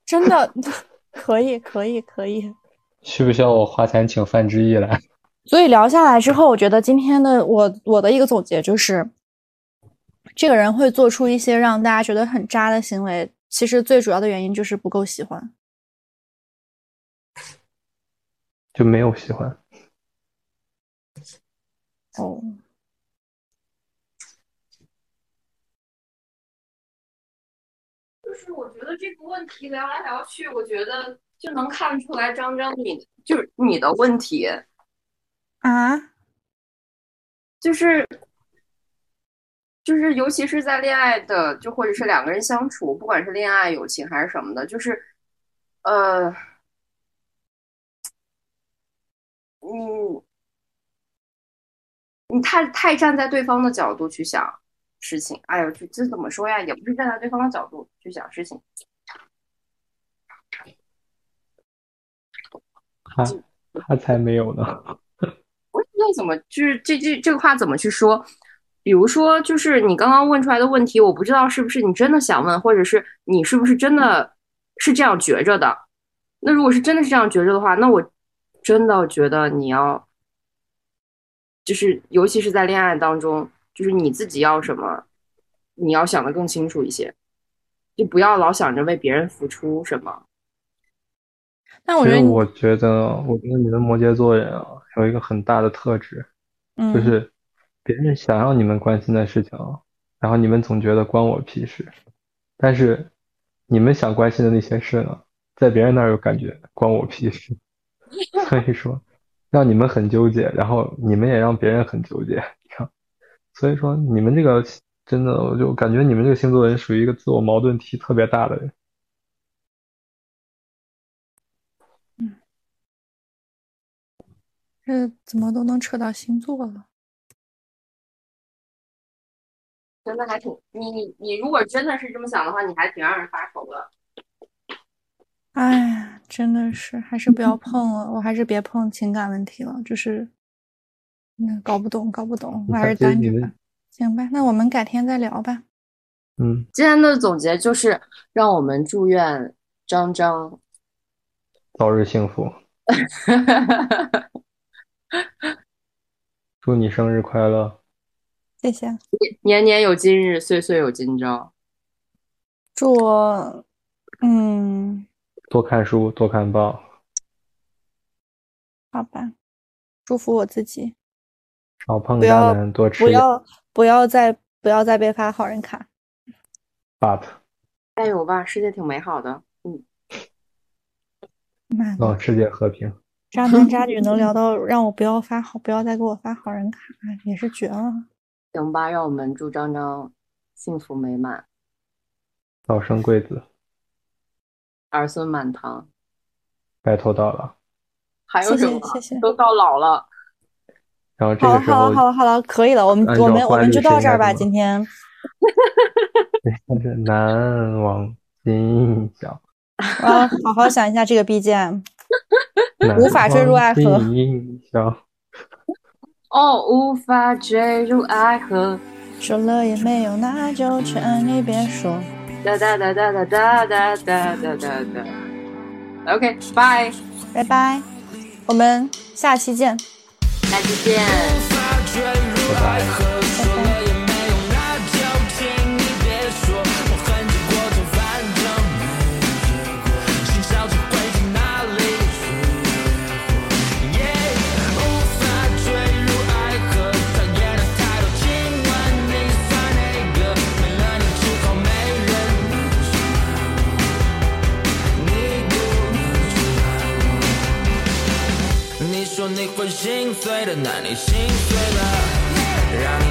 真的可以，可以，可以。需不需要我花钱请范志毅来？所以聊下来之后，我觉得今天的我我的一个总结就是，这个人会做出一些让大家觉得很渣的行为，其实最主要的原因就是不够喜欢。就没有喜欢。哦，就是我觉得这个问题聊来聊去，我觉得就能看出来张张你就是你的问题，啊，就是就是尤其是在恋爱的，就或者是两个人相处，不管是恋爱、友情还是什么的，就是呃，你，你太太站在对方的角度去想事情，哎呦，这这怎么说呀？也不是站在对方的角度去想事情。他他才没有呢。我也不知道怎么，就是这这这个话怎么去说。比如说，就是你刚刚问出来的问题，我不知道是不是你真的想问，或者是你是不是真的是这样觉着的。那如果是真的是这样觉着的话，那我真的觉得你要，就是尤其是在恋爱当中，就是你自己要什么，你要想的更清楚一些，就不要老想着为别人付出什么。但我觉得你，其实我觉得，我觉得你们摩羯座人啊，有一个很大的特质，嗯，就是别人想要你们关心的事情，然后你们总觉得关我屁事，但是你们想关心的那些事呢，在别人那儿又感觉关我屁事，所以说让你们很纠结，然后你们也让别人很纠结，所以说你们这个真的，我就感觉你们这个星座人属于一个自我矛盾体特别大的人。嗯这怎么都能扯到星座了？真的还挺你你你如果真的是这么想的话，你还挺让人发愁的。哎呀，真的是，还是不要碰了，我还是别碰情感问题了，就是，嗯，搞不懂，搞不懂，我还是单着吧。行吧，那我们改天再聊吧。嗯，今天的总结就是，让我们祝愿张张早日幸福，祝你生日快乐。谢谢，年年有今日，岁岁有今朝。祝我，嗯，多看书，多看报，好吧，祝福我自己，少碰渣不要男，多吃不要不要再不要再被发好人卡。but 加油吧，世界挺美好的。嗯，妈的，让世界和平。渣男渣女能聊到让我不要发好，不要再给我发好人卡，也是绝了。行吧，让我们祝张张幸福美满，早生贵子，儿孙满堂。白头到老。还有什么？谢谢。都到老了。好了好了好了好了，可以了，我们我们我们就到这儿吧，今天。看 难忘印象。啊，好好想一下这个 BGM。无法坠入爱河。印象。哦，无法坠入爱河。说了也没有，那就劝你别说。哒哒哒哒哒哒哒哒哒哒。OK，拜拜拜拜，我们下期见。再见，拜拜。说你会心碎的，那你心碎吧，让你。